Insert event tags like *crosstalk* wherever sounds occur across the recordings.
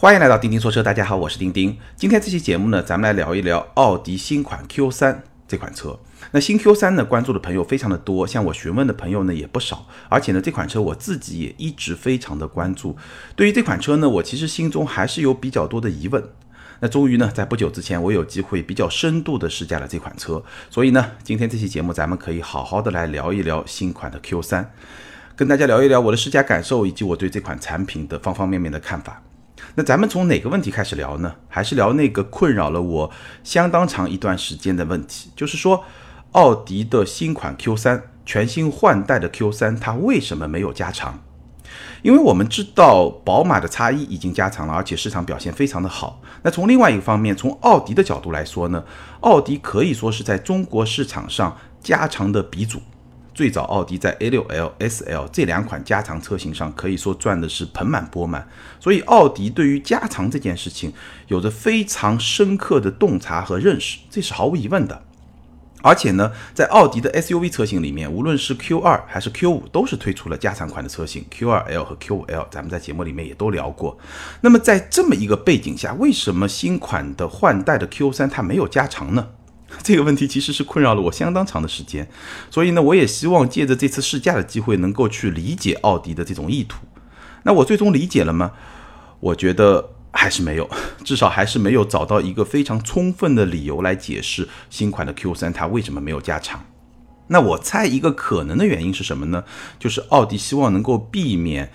欢迎来到钉钉说车，大家好，我是钉钉。今天这期节目呢，咱们来聊一聊奥迪新款 Q3 这款车。那新 Q3 呢，关注的朋友非常的多，向我询问的朋友呢也不少。而且呢，这款车我自己也一直非常的关注。对于这款车呢，我其实心中还是有比较多的疑问。那终于呢，在不久之前，我有机会比较深度的试驾了这款车。所以呢，今天这期节目咱们可以好好的来聊一聊新款的 Q3，跟大家聊一聊我的试驾感受以及我对这款产品的方方面面的看法。那咱们从哪个问题开始聊呢？还是聊那个困扰了我相当长一段时间的问题，就是说，奥迪的新款 Q3 全新换代的 Q3，它为什么没有加长？因为我们知道宝马的 X1 已经加长了，而且市场表现非常的好。那从另外一个方面，从奥迪的角度来说呢，奥迪可以说是在中国市场上加长的鼻祖。最早，奥迪在 A6L、SL 这两款加长车型上可以说赚的是盆满钵满，所以奥迪对于加长这件事情有着非常深刻的洞察和认识，这是毫无疑问的。而且呢，在奥迪的 SUV 车型里面，无论是 Q2 还是 Q5，都是推出了加长款的车型，Q2L 和 Q5L，咱们在节目里面也都聊过。那么在这么一个背景下，为什么新款的换代的 Q3 它没有加长呢？这个问题其实是困扰了我相当长的时间，所以呢，我也希望借着这次试驾的机会，能够去理解奥迪的这种意图。那我最终理解了吗？我觉得还是没有，至少还是没有找到一个非常充分的理由来解释新款的 Q3 它为什么没有加长。那我猜一个可能的原因是什么呢？就是奥迪希望能够避免。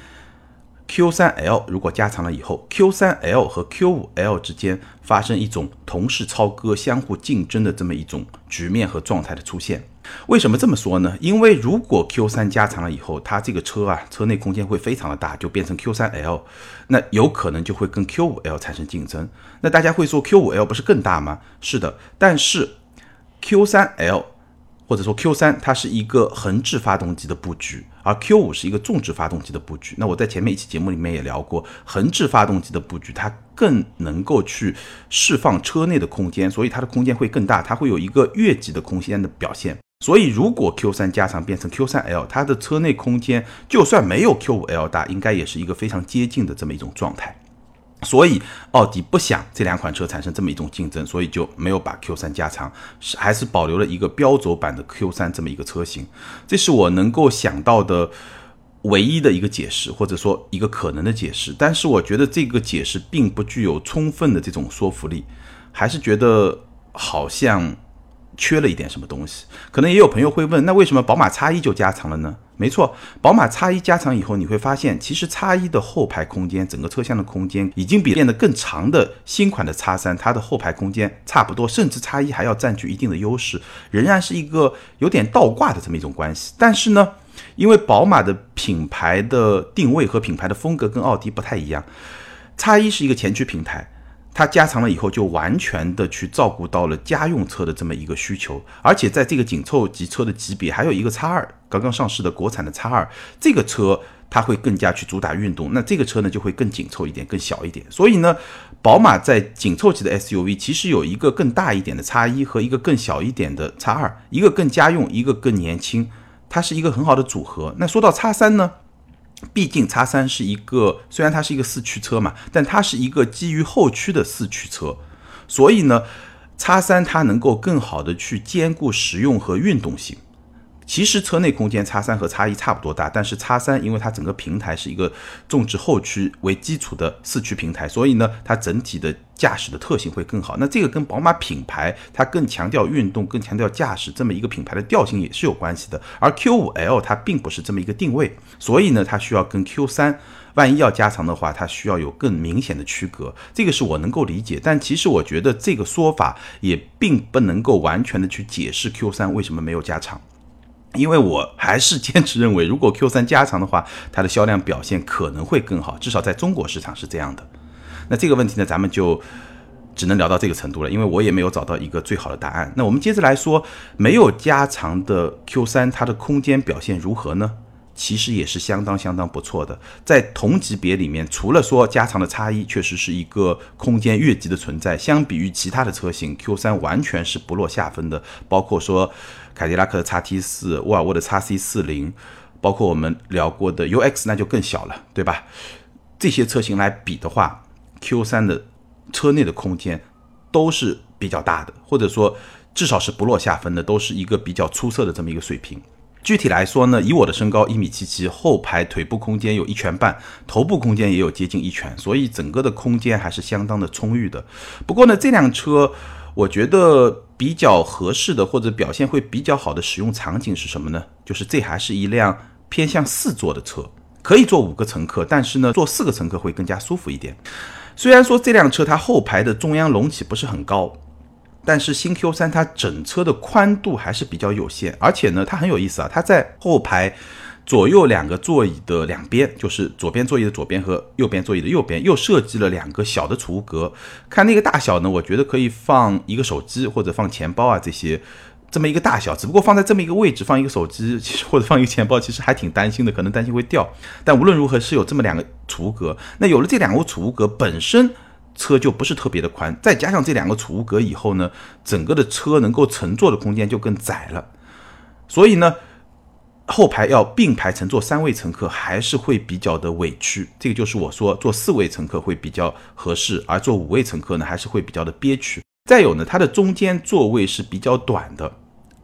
Q3L 如果加长了以后，Q3L 和 Q5L 之间发生一种同时超歌、相互竞争的这么一种局面和状态的出现。为什么这么说呢？因为如果 Q3 加长了以后，它这个车啊，车内空间会非常的大，就变成 Q3L，那有可能就会跟 Q5L 产生竞争。那大家会说 Q5L 不是更大吗？是的，但是 Q3L。或者说 Q3 它是一个横置发动机的布局，而 Q5 是一个纵置发动机的布局。那我在前面一期节目里面也聊过，横置发动机的布局它更能够去释放车内的空间，所以它的空间会更大，它会有一个越级的空间的表现。所以如果 Q3 加长变成 Q3L，它的车内空间就算没有 Q5L 大，应该也是一个非常接近的这么一种状态。所以奥迪不想这两款车产生这么一种竞争，所以就没有把 Q3 加长，是还是保留了一个标轴版的 Q3 这么一个车型。这是我能够想到的唯一的一个解释，或者说一个可能的解释。但是我觉得这个解释并不具有充分的这种说服力，还是觉得好像缺了一点什么东西。可能也有朋友会问，那为什么宝马 X1 就加长了呢？没错，宝马 X1 加长以后，你会发现，其实 X1 的后排空间，整个车厢的空间已经比变得更长的新款的 X3，它的后排空间差不多，甚至 X1 还要占据一定的优势，仍然是一个有点倒挂的这么一种关系。但是呢，因为宝马的品牌的定位和品牌的风格跟奥迪不太一样叉一是一个前驱平台。它加长了以后，就完全的去照顾到了家用车的这么一个需求，而且在这个紧凑级车的级别，还有一个叉二刚刚上市的国产的叉二，这个车它会更加去主打运动，那这个车呢就会更紧凑一点，更小一点。所以呢，宝马在紧凑级的 SUV 其实有一个更大一点的叉一和一个更小一点的叉二，一个更家用，一个更年轻，它是一个很好的组合。那说到叉三呢？毕竟叉三是一个，虽然它是一个四驱车嘛，但它是一个基于后驱的四驱车，所以呢，叉三它能够更好的去兼顾实用和运动性。其实车内空间叉三和叉一差不多大，但是叉三因为它整个平台是一个纵置后驱为基础的四驱平台，所以呢，它整体的驾驶的特性会更好。那这个跟宝马品牌它更强调运动、更强调驾驶这么一个品牌的调性也是有关系的。而 Q5L 它并不是这么一个定位，所以呢，它需要跟 Q3 万一要加长的话，它需要有更明显的区隔。这个是我能够理解，但其实我觉得这个说法也并不能够完全的去解释 Q3 为什么没有加长。因为我还是坚持认为，如果 Q3 加长的话，它的销量表现可能会更好，至少在中国市场是这样的。那这个问题呢，咱们就只能聊到这个程度了，因为我也没有找到一个最好的答案。那我们接着来说，没有加长的 Q3，它的空间表现如何呢？其实也是相当相当不错的，在同级别里面，除了说加长的差异，确实是一个空间越级的存在。相比于其他的车型，Q3 完全是不落下风的。包括说凯迪拉克的 x T 四、沃尔沃的 x C 四零，包括我们聊过的 UX，那就更小了，对吧？这些车型来比的话 Q3 的车内的空间都是比较大的，或者说至少是不落下风的，都是一个比较出色的这么一个水平。具体来说呢，以我的身高一米七七，后排腿部空间有一拳半，头部空间也有接近一拳，所以整个的空间还是相当的充裕的。不过呢，这辆车我觉得比较合适的或者表现会比较好的使用场景是什么呢？就是这还是一辆偏向四座的车，可以坐五个乘客，但是呢，坐四个乘客会更加舒服一点。虽然说这辆车它后排的中央隆起不是很高。但是新 Q3 它整车的宽度还是比较有限，而且呢，它很有意思啊，它在后排左右两个座椅的两边，就是左边座椅的左边和右边座椅的右边，又设计了两个小的储物格。看那个大小呢，我觉得可以放一个手机或者放钱包啊这些，这么一个大小。只不过放在这么一个位置放一个手机，其实或者放一个钱包，其实还挺担心的，可能担心会掉。但无论如何是有这么两个储物格。那有了这两个储物格本身。车就不是特别的宽，再加上这两个储物格以后呢，整个的车能够乘坐的空间就更窄了。所以呢，后排要并排乘坐三位乘客还是会比较的委屈。这个就是我说坐四位乘客会比较合适，而坐五位乘客呢还是会比较的憋屈。再有呢，它的中间座位是比较短的。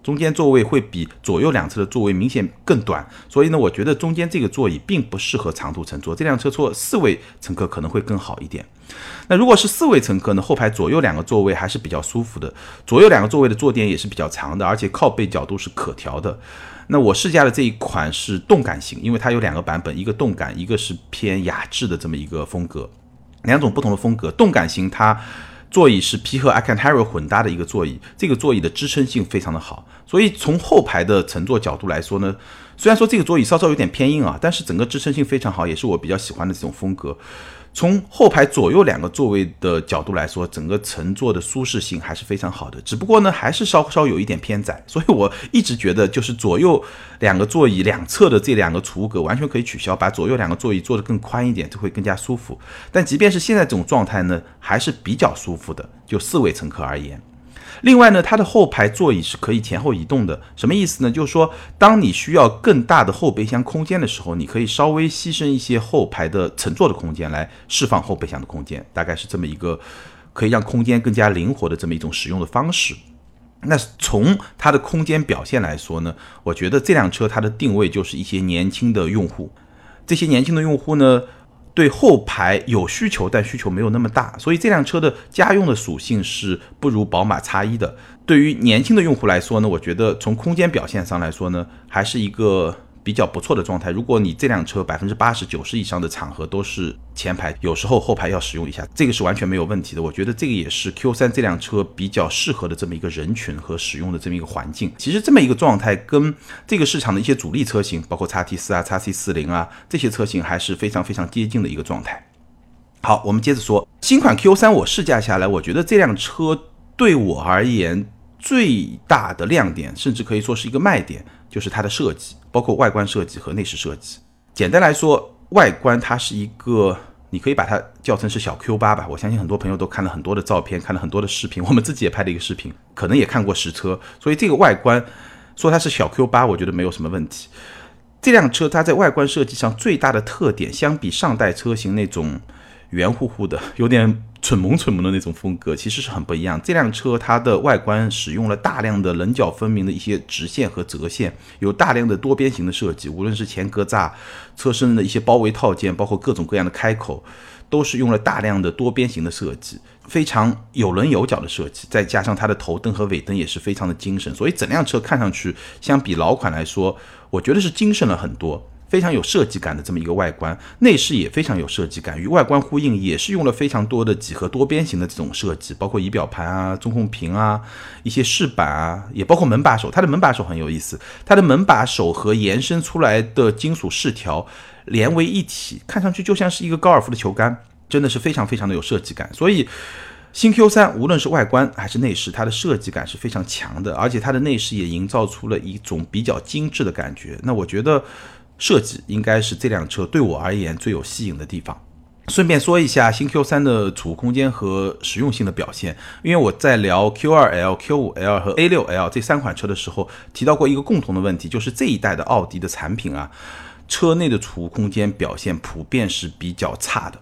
中间座位会比左右两侧的座位明显更短，所以呢，我觉得中间这个座椅并不适合长途乘坐。这辆车坐四位乘客可能会更好一点。那如果是四位乘客呢，后排左右两个座位还是比较舒服的，左右两个座位的坐垫也是比较长的，而且靠背角度是可调的。那我试驾的这一款是动感型，因为它有两个版本，一个动感，一个是偏雅致的这么一个风格，两种不同的风格。动感型它。座椅是皮和 Alcantara 混搭的一个座椅，这个座椅的支撑性非常的好，所以从后排的乘坐角度来说呢，虽然说这个座椅稍稍有点偏硬啊，但是整个支撑性非常好，也是我比较喜欢的这种风格。从后排左右两个座位的角度来说，整个乘坐的舒适性还是非常好的。只不过呢，还是稍稍有一点偏窄，所以我一直觉得，就是左右两个座椅两侧的这两个储物格完全可以取消，把左右两个座椅做得更宽一点，就会更加舒服。但即便是现在这种状态呢，还是比较舒服的，就四位乘客而言。另外呢，它的后排座椅是可以前后移动的，什么意思呢？就是说，当你需要更大的后备箱空间的时候，你可以稍微牺牲一些后排的乘坐的空间，来释放后备箱的空间，大概是这么一个可以让空间更加灵活的这么一种使用的方式。那从它的空间表现来说呢，我觉得这辆车它的定位就是一些年轻的用户，这些年轻的用户呢。对后排有需求，但需求没有那么大，所以这辆车的家用的属性是不如宝马 X 一的。对于年轻的用户来说呢，我觉得从空间表现上来说呢，还是一个。比较不错的状态。如果你这辆车百分之八十九十以上的场合都是前排，有时候后排要使用一下，这个是完全没有问题的。我觉得这个也是 Q3 这辆车比较适合的这么一个人群和使用的这么一个环境。其实这么一个状态跟这个市场的一些主力车型，包括 x T 四啊、x C 四零啊这些车型还是非常非常接近的一个状态。好，我们接着说新款 Q3，我试驾下来，我觉得这辆车对我而言最大的亮点，甚至可以说是一个卖点。就是它的设计，包括外观设计和内饰设计。简单来说，外观它是一个，你可以把它叫成是小 Q 八吧。我相信很多朋友都看了很多的照片，看了很多的视频，我们自己也拍了一个视频，可能也看过实车。所以这个外观说它是小 Q 八，我觉得没有什么问题。这辆车它在外观设计上最大的特点，相比上代车型那种圆乎乎的，有点。蠢萌蠢萌的那种风格其实是很不一样。这辆车它的外观使用了大量的棱角分明的一些直线和折线，有大量的多边形的设计。无论是前格栅、车身的一些包围套件，包括各种各样的开口，都是用了大量的多边形的设计，非常有棱有角的设计。再加上它的头灯和尾灯也是非常的精神，所以整辆车看上去相比老款来说，我觉得是精神了很多。非常有设计感的这么一个外观，内饰也非常有设计感，与外观呼应，也是用了非常多的几何多边形的这种设计，包括仪表盘啊、中控屏啊、一些饰板啊，也包括门把手。它的门把手很有意思，它的门把手和延伸出来的金属饰条连为一体，看上去就像是一个高尔夫的球杆，真的是非常非常的有设计感。所以新 Q 三无论是外观还是内饰，它的设计感是非常强的，而且它的内饰也营造出了一种比较精致的感觉。那我觉得。设计应该是这辆车对我而言最有吸引的地方。顺便说一下新 Q3 的储物空间和实用性的表现，因为我在聊 Q2L、Q5L 和 A6L 这三款车的时候提到过一个共同的问题，就是这一代的奥迪的产品啊，车内的储物空间表现普遍是比较差的。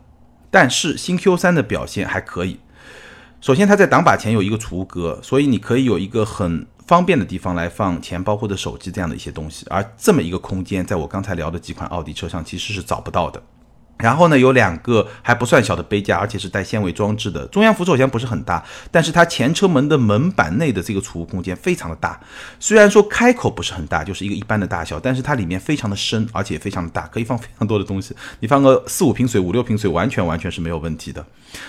但是新 Q3 的表现还可以。首先，它在挡把前有一个储物格，所以你可以有一个很方便的地方来放钱包或者手机这样的一些东西。而这么一个空间，在我刚才聊的几款奥迪车上其实是找不到的。然后呢，有两个还不算小的杯架，而且是带纤维装置的。中央扶手箱不是很大，但是它前车门的门板内的这个储物空间非常的大。虽然说开口不是很大，就是一个一般的大小，但是它里面非常的深，而且非常的大，可以放非常多的东西。你放个四五瓶水、五六瓶水，完全完全是没有问题的。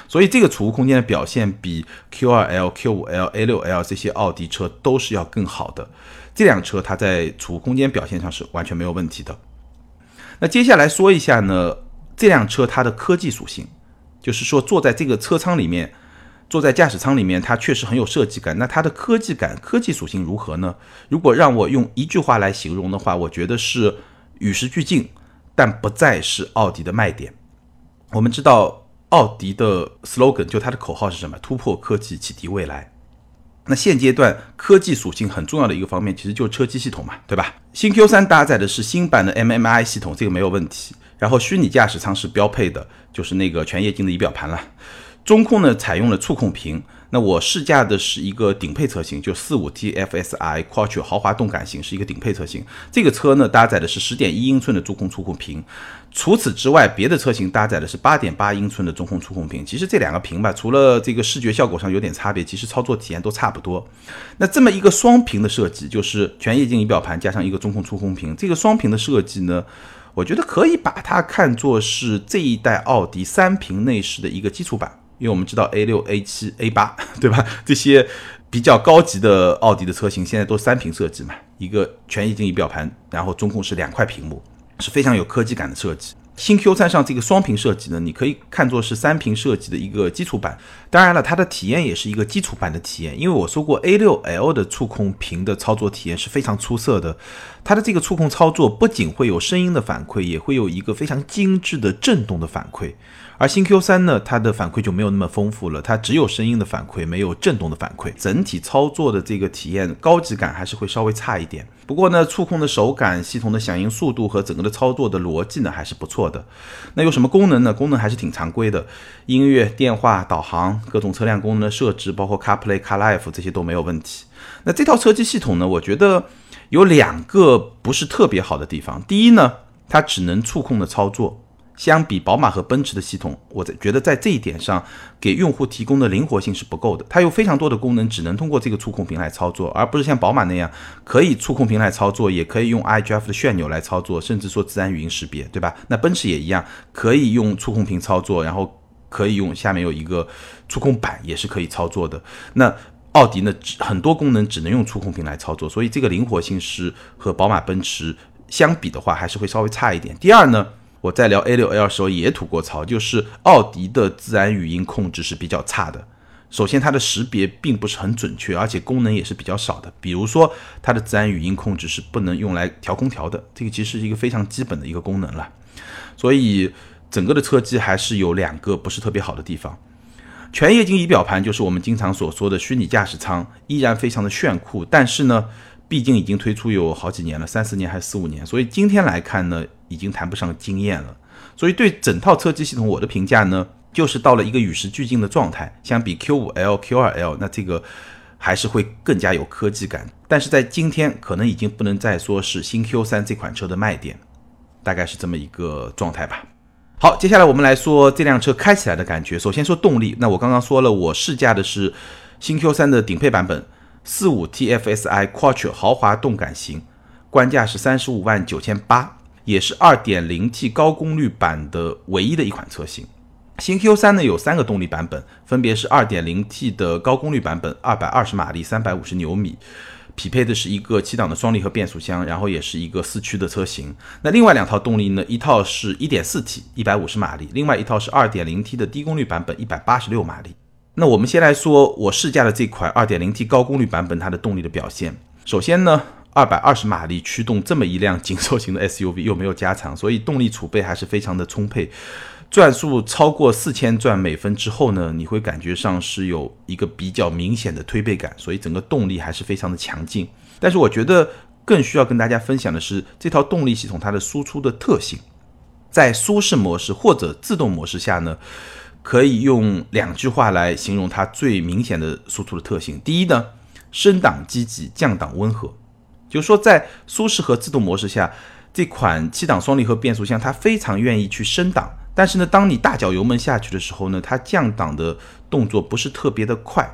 所以这个储物空间的表现比 Q2L、Q5L、A6L 这些奥迪车都是要更好的。这辆车它在储物空间表现上是完全没有问题的。那接下来说一下呢？这辆车它的科技属性，就是说坐在这个车舱里面，坐在驾驶舱里面，它确实很有设计感。那它的科技感、科技属性如何呢？如果让我用一句话来形容的话，我觉得是与时俱进，但不再是奥迪的卖点。我们知道奥迪的 slogan 就它的口号是什么？突破科技，启迪未来。那现阶段科技属性很重要的一个方面，其实就是车机系统嘛，对吧？新 Q3 搭载的是新版的 MMI 系统，这个没有问题。然后虚拟驾驶舱是标配的，就是那个全液晶的仪表盘了。中控呢采用了触控屏。那我试驾的是一个顶配车型，就四五 T FSI Quattro 豪华动感型，是一个顶配车型。这个车呢搭载的是十点一英寸的中控触控屏。除此之外，别的车型搭载的是八点八英寸的中控触控屏。其实这两个屏吧，除了这个视觉效果上有点差别，其实操作体验都差不多。那这么一个双屏的设计，就是全液晶仪表盘加上一个中控触控屏，这个双屏的设计呢？我觉得可以把它看作是这一代奥迪三屏内饰的一个基础版，因为我们知道 A 六、A 七、A 八，*laughs* 对吧？这些比较高级的奥迪的车型现在都三屏设计嘛，一个全液晶仪表盘，然后中控是两块屏幕，是非常有科技感的设计。新 Q3 上这个双屏设计呢，你可以看作是三屏设计的一个基础版。当然了，它的体验也是一个基础版的体验，因为我说过 A6L 的触控屏的操作体验是非常出色的。它的这个触控操作不仅会有声音的反馈，也会有一个非常精致的震动的反馈。而新 Q3 呢，它的反馈就没有那么丰富了，它只有声音的反馈，没有震动的反馈，整体操作的这个体验高级感还是会稍微差一点。不过呢，触控的手感、系统的响应速度和整个的操作的逻辑呢，还是不错的。那有什么功能呢？功能还是挺常规的，音乐、电话、导航、各种车辆功能的设置，包括 CarPlay、CarLife 这些都没有问题。那这套车机系统呢，我觉得有两个不是特别好的地方。第一呢，它只能触控的操作。相比宝马和奔驰的系统，我在觉得在这一点上给用户提供的灵活性是不够的。它有非常多的功能，只能通过这个触控屏来操作，而不是像宝马那样可以触控屏来操作，也可以用 iGF 的旋钮来操作，甚至说自然语音识别，对吧？那奔驰也一样，可以用触控屏操作，然后可以用下面有一个触控板也是可以操作的。那奥迪呢，很多功能只能用触控屏来操作，所以这个灵活性是和宝马、奔驰相比的话，还是会稍微差一点。第二呢？我在聊 A6L 的时候也吐过槽，就是奥迪的自然语音控制是比较差的。首先，它的识别并不是很准确，而且功能也是比较少的。比如说，它的自然语音控制是不能用来调空调的，这个其实是一个非常基本的一个功能了。所以，整个的车机还是有两个不是特别好的地方。全液晶仪表盘就是我们经常所说的虚拟驾驶舱，依然非常的炫酷，但是呢。毕竟已经推出有好几年了，三四年还是四五年，所以今天来看呢，已经谈不上惊艳了。所以对整套车机系统，我的评价呢，就是到了一个与时俱进的状态。相比 Q5L、Q2L，那这个还是会更加有科技感。但是在今天，可能已经不能再说是新 Q3 这款车的卖点，大概是这么一个状态吧。好，接下来我们来说这辆车开起来的感觉。首先说动力，那我刚刚说了，我试驾的是新 Q3 的顶配版本。四五 TFSI Quattro 豪华动感型，官价是三十五万九千八，也是二点零 T 高功率版的唯一的一款车型。新 Q3 呢有三个动力版本，分别是二点零 T 的高功率版本，二百二十马力，三百五十牛米，匹配的是一个七档的双离合变速箱，然后也是一个四驱的车型。那另外两套动力呢，一套是一点四 T 一百五十马力，另外一套是二点零 T 的低功率版本，一百八十六马力。那我们先来说我试驾的这款 2.0T 高功率版本，它的动力的表现。首先呢，220马力驱动这么一辆紧凑型的 SUV，*laughs* 又没有加长，所以动力储备还是非常的充沛。转速超过四千转每分之后呢，你会感觉上是有一个比较明显的推背感，所以整个动力还是非常的强劲。但是我觉得更需要跟大家分享的是这套动力系统它的输出的特性。在舒适模式或者自动模式下呢，可以用两句话来形容它最明显的输出的特性。第一呢，升档积极，降档温和，就是说在舒适和自动模式下，这款七档双离合变速箱它非常愿意去升档，但是呢，当你大脚油门下去的时候呢，它降档的动作不是特别的快。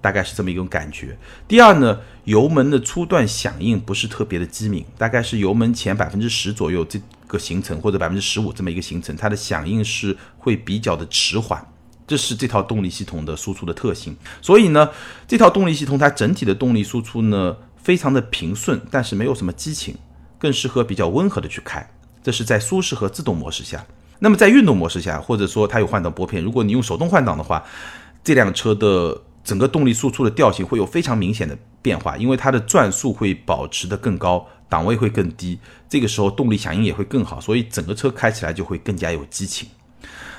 大概是这么一种感觉。第二呢，油门的初段响应不是特别的机敏，大概是油门前百分之十左右这个行程，或者百分之十五这么一个行程，它的响应是会比较的迟缓。这是这套动力系统的输出的特性。所以呢，这套动力系统它整体的动力输出呢，非常的平顺，但是没有什么激情，更适合比较温和的去开。这是在舒适和自动模式下。那么在运动模式下，或者说它有换挡拨片，如果你用手动换挡的话，这辆车的。整个动力输出的调性会有非常明显的变化，因为它的转速会保持的更高，档位会更低，这个时候动力响应也会更好，所以整个车开起来就会更加有激情。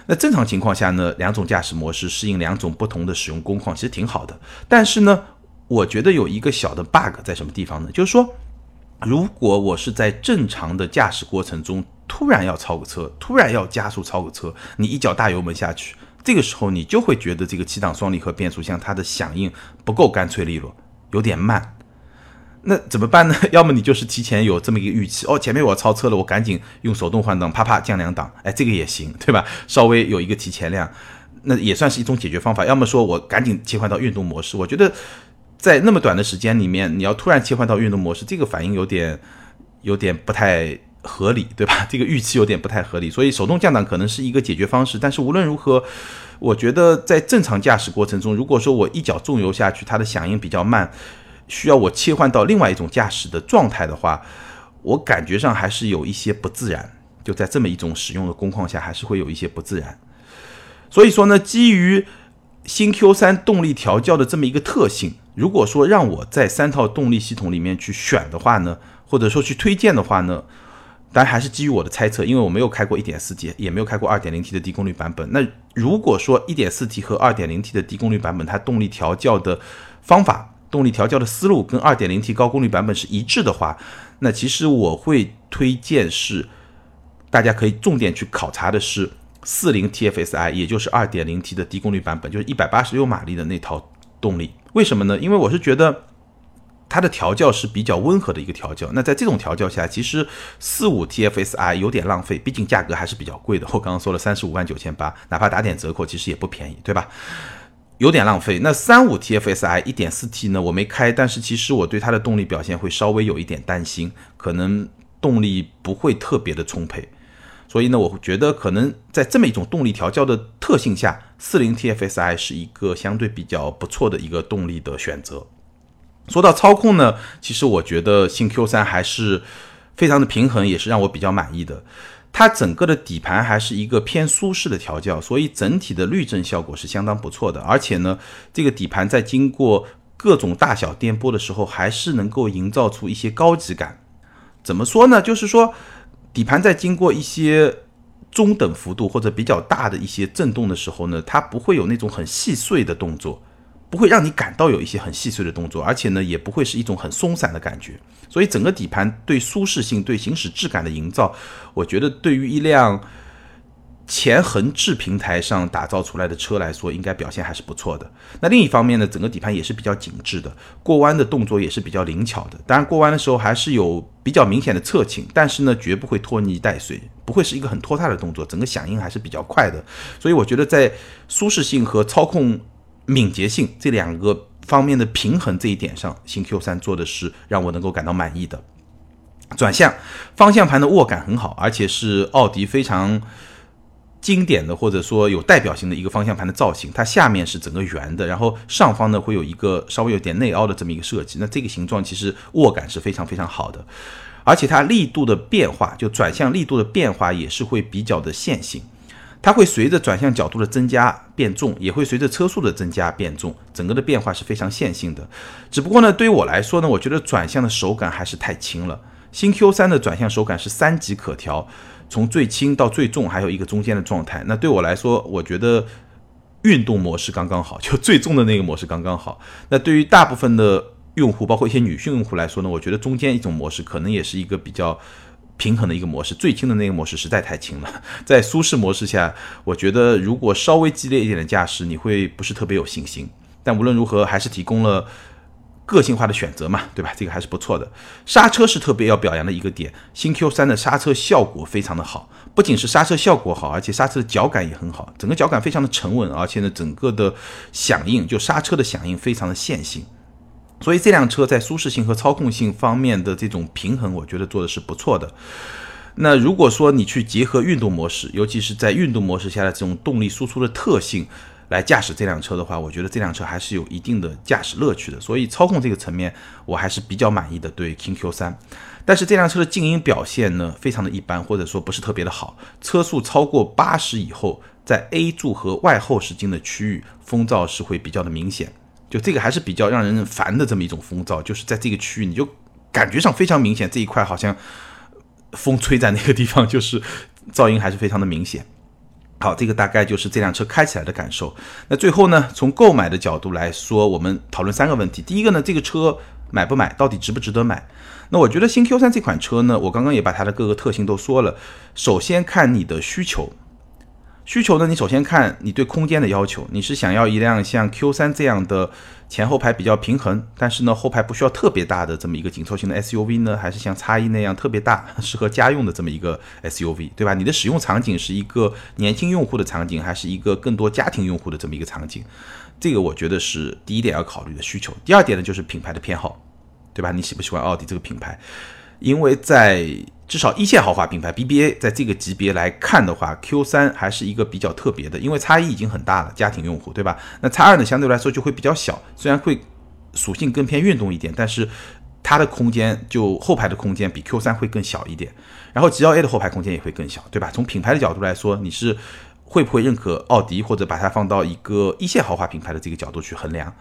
那正常情况下呢，两种驾驶模式适应两种不同的使用工况，其实挺好的。但是呢，我觉得有一个小的 bug 在什么地方呢？就是说，如果我是在正常的驾驶过程中突然要超个车，突然要加速超个车，你一脚大油门下去。这个时候你就会觉得这个七档双离合变速箱它的响应不够干脆利落，有点慢。那怎么办呢？*laughs* 要么你就是提前有这么一个预期，哦，前面我超车了，我赶紧用手动换挡，啪啪降两档，哎，这个也行，对吧？*laughs* 稍微有一个提前量，那也算是一种解决方法。要么说我赶紧切换到运动模式，我觉得在那么短的时间里面，你要突然切换到运动模式，这个反应有点有点不太。合理 *laughs* 对吧？这个预期有点不太合理，所以手动降档可能是一个解决方式。但是无论如何，我觉得在正常驾驶过程中，如果说我一脚重油下去，它的响应比较慢，需要我切换到另外一种驾驶的状态的话，我感觉上还是有一些不自然。就在这么一种使用的工况下，还是会有一些不自然。所以说呢，基于新 Q 三动力调教的这么一个特性，如果说让我在三套动力系统里面去选的话呢，或者说去推荐的话呢？但还是基于我的猜测，因为我没有开过 1.4T，也没有开过 2.0T 的低功率版本。那如果说 1.4T 和 2.0T 的低功率版本，它动力调教的方法、动力调教的思路跟 2.0T 高功率版本是一致的话，那其实我会推荐是大家可以重点去考察的是 40TFSI，也就是 2.0T 的低功率版本，就是186马力的那套动力。为什么呢？因为我是觉得。它的调教是比较温和的一个调教，那在这种调教下，其实四五 TFSI 有点浪费，毕竟价格还是比较贵的。我刚刚说了三十五万九千八，哪怕打点折扣，其实也不便宜，对吧？有点浪费。那三五 TFSI 一点四 T 呢？我没开，但是其实我对它的动力表现会稍微有一点担心，可能动力不会特别的充沛。所以呢，我觉得可能在这么一种动力调教的特性下，四零 TFSI 是一个相对比较不错的一个动力的选择。说到操控呢，其实我觉得新 Q 三还是非常的平衡，也是让我比较满意的。它整个的底盘还是一个偏舒适的调教，所以整体的滤震效果是相当不错的。而且呢，这个底盘在经过各种大小颠簸的时候，还是能够营造出一些高级感。怎么说呢？就是说底盘在经过一些中等幅度或者比较大的一些震动的时候呢，它不会有那种很细碎的动作。不会让你感到有一些很细碎的动作，而且呢，也不会是一种很松散的感觉。所以整个底盘对舒适性、对行驶质感的营造，我觉得对于一辆前横置平台上打造出来的车来说，应该表现还是不错的。那另一方面呢，整个底盘也是比较紧致的，过弯的动作也是比较灵巧的。当然，过弯的时候还是有比较明显的侧倾，但是呢，绝不会拖泥带水，不会是一个很拖沓的动作。整个响应还是比较快的。所以我觉得在舒适性和操控。敏捷性这两个方面的平衡这一点上，新 Q 三做的是让我能够感到满意的。转向方向盘的握感很好，而且是奥迪非常经典的或者说有代表性的一个方向盘的造型。它下面是整个圆的，然后上方呢会有一个稍微有点内凹的这么一个设计。那这个形状其实握感是非常非常好的，而且它力度的变化，就转向力度的变化也是会比较的线性。它会随着转向角度的增加变重，也会随着车速的增加变重，整个的变化是非常线性的。只不过呢，对于我来说呢，我觉得转向的手感还是太轻了。新 Q 三的转向手感是三级可调，从最轻到最重，还有一个中间的状态。那对我来说，我觉得运动模式刚刚好，就最重的那个模式刚刚好。那对于大部分的用户，包括一些女性用户来说呢，我觉得中间一种模式可能也是一个比较平衡的一个模式，最轻的那个模式实在太轻了。*laughs* 在舒适模式下，我觉得如果稍微激烈一点的驾驶，你会不是特别有信心。但无论如何，还是提供了个性化的选择嘛，对吧？这个还是不错的。刹车是特别要表扬的一个点，新 Q 三的刹车效果非常的好，不仅是刹车效果好，而且刹车的脚感也很好，整个脚感非常的沉稳，而且呢，整个的响应就刹车的响应非常的线性。所以这辆车在舒适性和操控性方面的这种平衡，我觉得做的是不错的。那如果说你去结合运动模式，尤其是在运动模式下的这种动力输出的特性来驾驶这辆车的话，我觉得这辆车还是有一定的驾驶乐趣的。所以操控这个层面，我还是比较满意的。对 King Q 三，但是这辆车的静音表现呢，非常的一般，或者说不是特别的好。车速超过八十以后，在 A 柱和外后视镜的区域，风噪是会比较的明显。就这个还是比较让人烦的这么一种风噪，就是在这个区域，你就感觉上非常明显，这一块好像风吹在那个地方，就是噪音还是非常的明显。好，这个大概就是这辆车开起来的感受。那最后呢，从购买的角度来说，我们讨论三个问题。第一个呢，这个车买不买，到底值不值得买？那我觉得新 Q 三这款车呢，我刚刚也把它的各个特性都说了。首先看你的需求。需求呢？你首先看你对空间的要求，你是想要一辆像 Q3 这样的前后排比较平衡，但是呢后排不需要特别大的这么一个紧凑型的 SUV 呢，还是像叉一那样特别大，*laughs* 适合家用的这么一个 SUV，对吧？你的使用场景是一个年轻用户的场景，还是一个更多家庭用户的这么一个场景？这个我觉得是第一点要考虑的需求。第二点呢，就是品牌的偏好，对吧？你喜不喜欢奥迪这个品牌？因为在至少一线豪华品牌 BBA 在这个级别来看的话，Q3 还是一个比较特别的，因为叉一已经很大了，家庭用户对吧？那叉二呢，相对来说就会比较小，虽然会属性更偏运动一点，但是它的空间就后排的空间比 Q3 会更小一点。然后 G L A 的后排空间也会更小，对吧？从品牌的角度来说，你是会不会认可奥迪，或者把它放到一个一线豪华品牌的这个角度去衡量？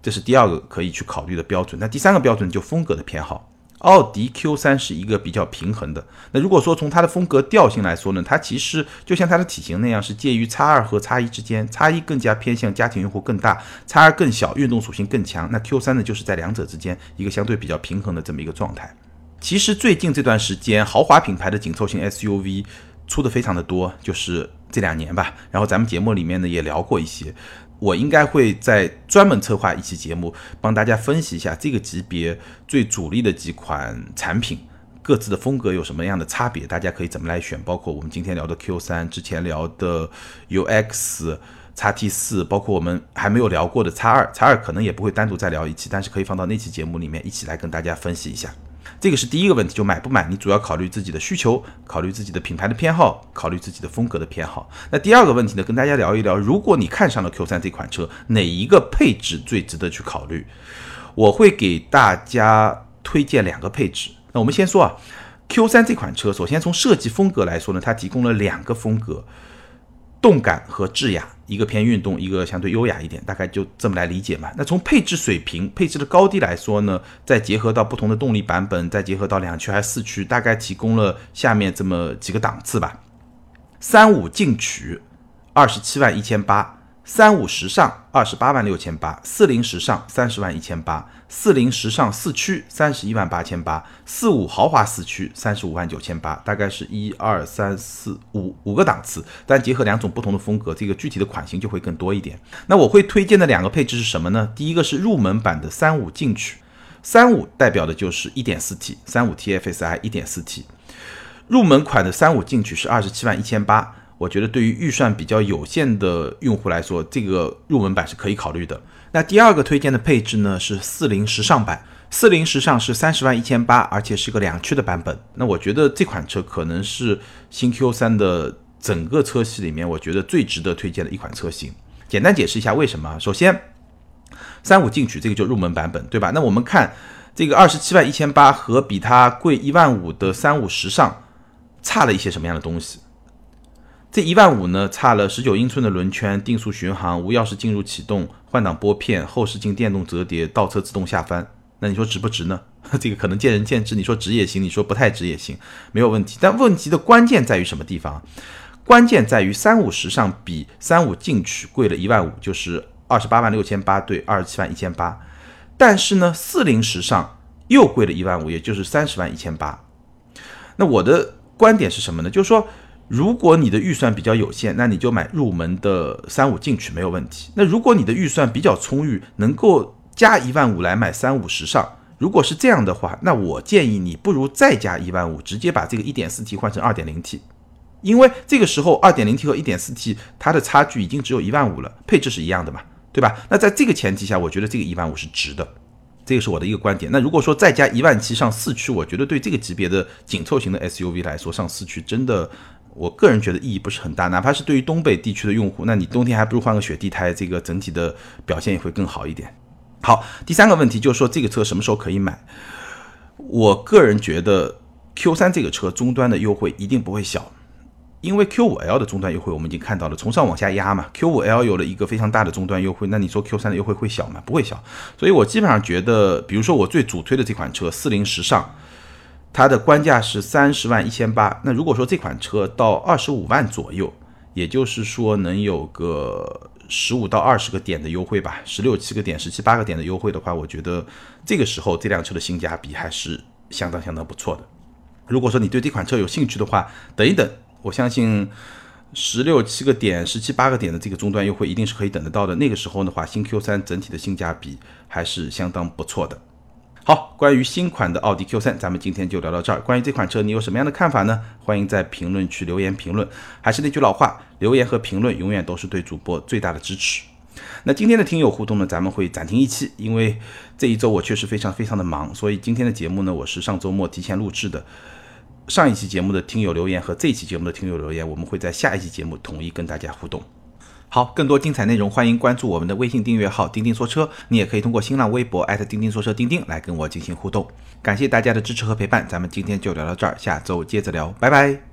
这是第二个可以去考虑的标准。那第三个标准就风格的偏好。奥迪 Q3 是一个比较平衡的。那如果说从它的风格调性来说呢，它其实就像它的体型那样，是介于 x 二和 x 一之间。x 一更加偏向家庭用户更大，x 二更小，运动属性更强。那 Q3 呢，就是在两者之间一个相对比较平衡的这么一个状态。其实最近这段时间，豪华品牌的紧凑型 SUV 出的非常的多，就是这两年吧。然后咱们节目里面呢也聊过一些。我应该会在专门策划一期节目，帮大家分析一下这个级别最主力的几款产品各自的风格有什么样的差别，大家可以怎么来选。包括我们今天聊的 Q 三，之前聊的 UX、叉 T 四，包括我们还没有聊过的叉二，叉二可能也不会单独再聊一期，但是可以放到那期节目里面一起来跟大家分析一下。这个是第一个问题，就买不买，你主要考虑自己的需求，考虑自己的品牌的偏好，考虑自己的风格的偏好。那第二个问题呢，跟大家聊一聊，如果你看上了 Q3 这款车，哪一个配置最值得去考虑？我会给大家推荐两个配置。那我们先说啊，Q3 这款车，首先从设计风格来说呢，它提供了两个风格。动感和智雅，一个偏运动，一个相对优雅一点，大概就这么来理解嘛。那从配置水平、配置的高低来说呢，再结合到不同的动力版本，再结合到两驱还是四驱，大概提供了下面这么几个档次吧。三五进取，二十七万一千八。三五时尚二十八万六千八，四零时尚三十万一千八，四零时尚四驱三十一万八千八，四五豪华四驱三十五万九千八，大概是一二三四五五个档次，但结合两种不同的风格，这个具体的款型就会更多一点。那我会推荐的两个配置是什么呢？第一个是入门版的三五进取，三五代表的就是一点四 T，三五 TFSI 一点四 T，入门款的三五进取是二十七万一千八。我觉得对于预算比较有限的用户来说，这个入门版是可以考虑的。那第二个推荐的配置呢是四零时尚版，四零时尚是三十万一千八，而且是个两驱的版本。那我觉得这款车可能是新 Q 三的整个车系里面，我觉得最值得推荐的一款车型。简单解释一下为什么。首先，三五进取这个就入门版本，对吧？那我们看这个二十七万一千八和比它贵一万五的三五时尚，差了一些什么样的东西？这一万五呢，差了十九英寸的轮圈、定速巡航、无钥匙进入启动、换挡拨片、后视镜电动折叠、倒车自动下翻。那你说值不值呢？*laughs* 这个可能见仁见智。你说值也行，你说不太值也行，没有问题。但问题的关键在于什么地方？关键在于三五时尚比三五进取贵了一万五，就是二十八万六千八对二十七万一千八。但是呢，四零时尚又贵了一万五，也就是三十万一千八。那我的观点是什么呢？就是说，如果你的预算比较有限，那你就买入门的三五进取没有问题。那如果你的预算比较充裕，能够加一万五来买三五时尚，如果是这样的话，那我建议你不如再加一万五，直接把这个一点四 T 换成二点零 T，因为这个时候二点零 T 和一点四 T 它的差距已经只有一万五了，配置是一样的嘛，对吧？那在这个前提下，我觉得这个一万五是值的。这个是我的一个观点。那如果说再加一万七上四驱，我觉得对这个级别的紧凑型的 SUV 来说，上四驱真的，我个人觉得意义不是很大。哪怕是对于东北地区的用户，那你冬天还不如换个雪地胎，这个整体的表现也会更好一点。好，第三个问题就是说这个车什么时候可以买？我个人觉得 Q3 这个车终端的优惠一定不会小。因为 Q5L 的终端优惠我们已经看到了，从上往下压嘛。Q5L 有了一个非常大的终端优惠，那你说 Q3 的优惠会小吗？不会小。所以我基本上觉得，比如说我最主推的这款车四零时尚，它的官价是三十万一千八。那如果说这款车到二十五万左右，也就是说能有个十五到二十个点的优惠吧，十六七个点、十七八个点的优惠的话，我觉得这个时候这辆车的性价比还是相当相当不错的。如果说你对这款车有兴趣的话，等一等。我相信十六七个点、十七八个点的这个终端优惠一定是可以等得到的。那个时候的话，新 Q 三整体的性价比还是相当不错的。好，关于新款的奥迪 Q 三，咱们今天就聊到这儿。关于这款车，你有什么样的看法呢？欢迎在评论区留言评论。还是那句老话，留言和评论永远都是对主播最大的支持。那今天的听友互动呢，咱们会暂停一期，因为这一周我确实非常非常的忙，所以今天的节目呢，我是上周末提前录制的。上一期节目的听友留言和这一期节目的听友留言，我们会在下一期节目统一跟大家互动。好，更多精彩内容，欢迎关注我们的微信订阅号“钉钉说车”，你也可以通过新浪微博钉钉说车钉钉来跟我进行互动。感谢大家的支持和陪伴，咱们今天就聊到这儿，下周接着聊，拜拜。